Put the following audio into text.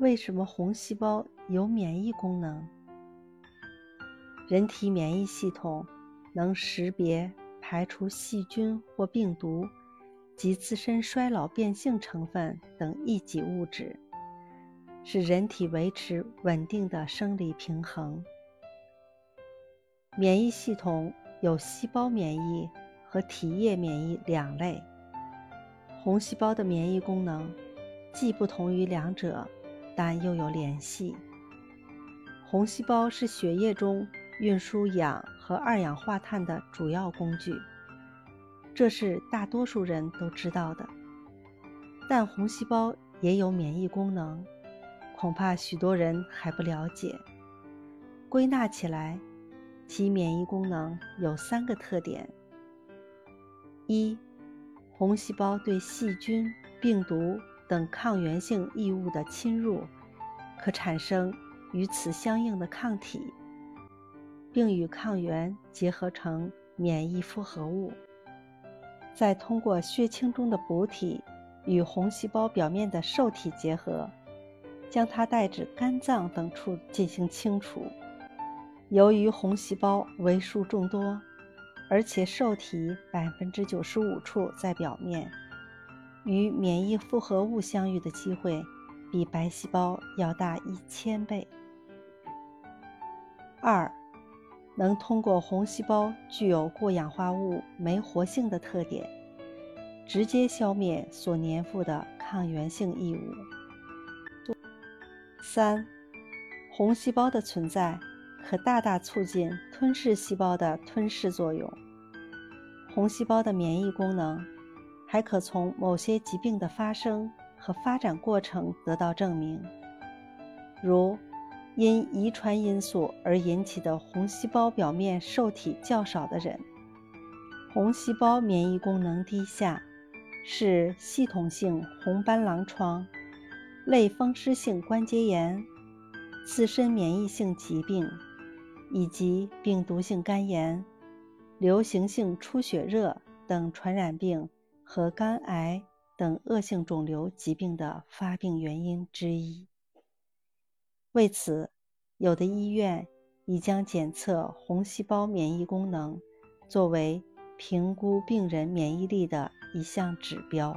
为什么红细胞有免疫功能？人体免疫系统能识别、排除细菌或病毒及自身衰老变性成分等异己物质，使人体维持稳定的生理平衡。免疫系统有细胞免疫和体液免疫两类。红细胞的免疫功能既不同于两者，但又有联系。红细胞是血液中运输氧和二氧化碳的主要工具，这是大多数人都知道的。但红细胞也有免疫功能，恐怕许多人还不了解。归纳起来，其免疫功能有三个特点：一、红细胞对细菌、病毒等抗原性异物的侵入，可产生。与此相应的抗体，并与抗原结合成免疫复合物，再通过血清中的补体与红细胞表面的受体结合，将它带至肝脏等处进行清除。由于红细胞为数众多，而且受体百分之九十五处在表面，与免疫复合物相遇的机会比白细胞要大一千倍。二，能通过红细胞具有过氧化物酶活性的特点，直接消灭所粘附的抗原性异物。三，红细胞的存在可大大促进吞噬细胞的吞噬作用。红细胞的免疫功能还可从某些疾病的发生和发展过程得到证明，如。因遗传因素而引起的红细胞表面受体较少的人，红细胞免疫功能低下，是系统性红斑狼疮、类风湿性关节炎、自身免疫性疾病以及病毒性肝炎、流行性出血热等传染病和肝癌等恶性肿瘤疾病的发病原因之一。为此，有的医院已将检测红细胞免疫功能作为评估病人免疫力的一项指标。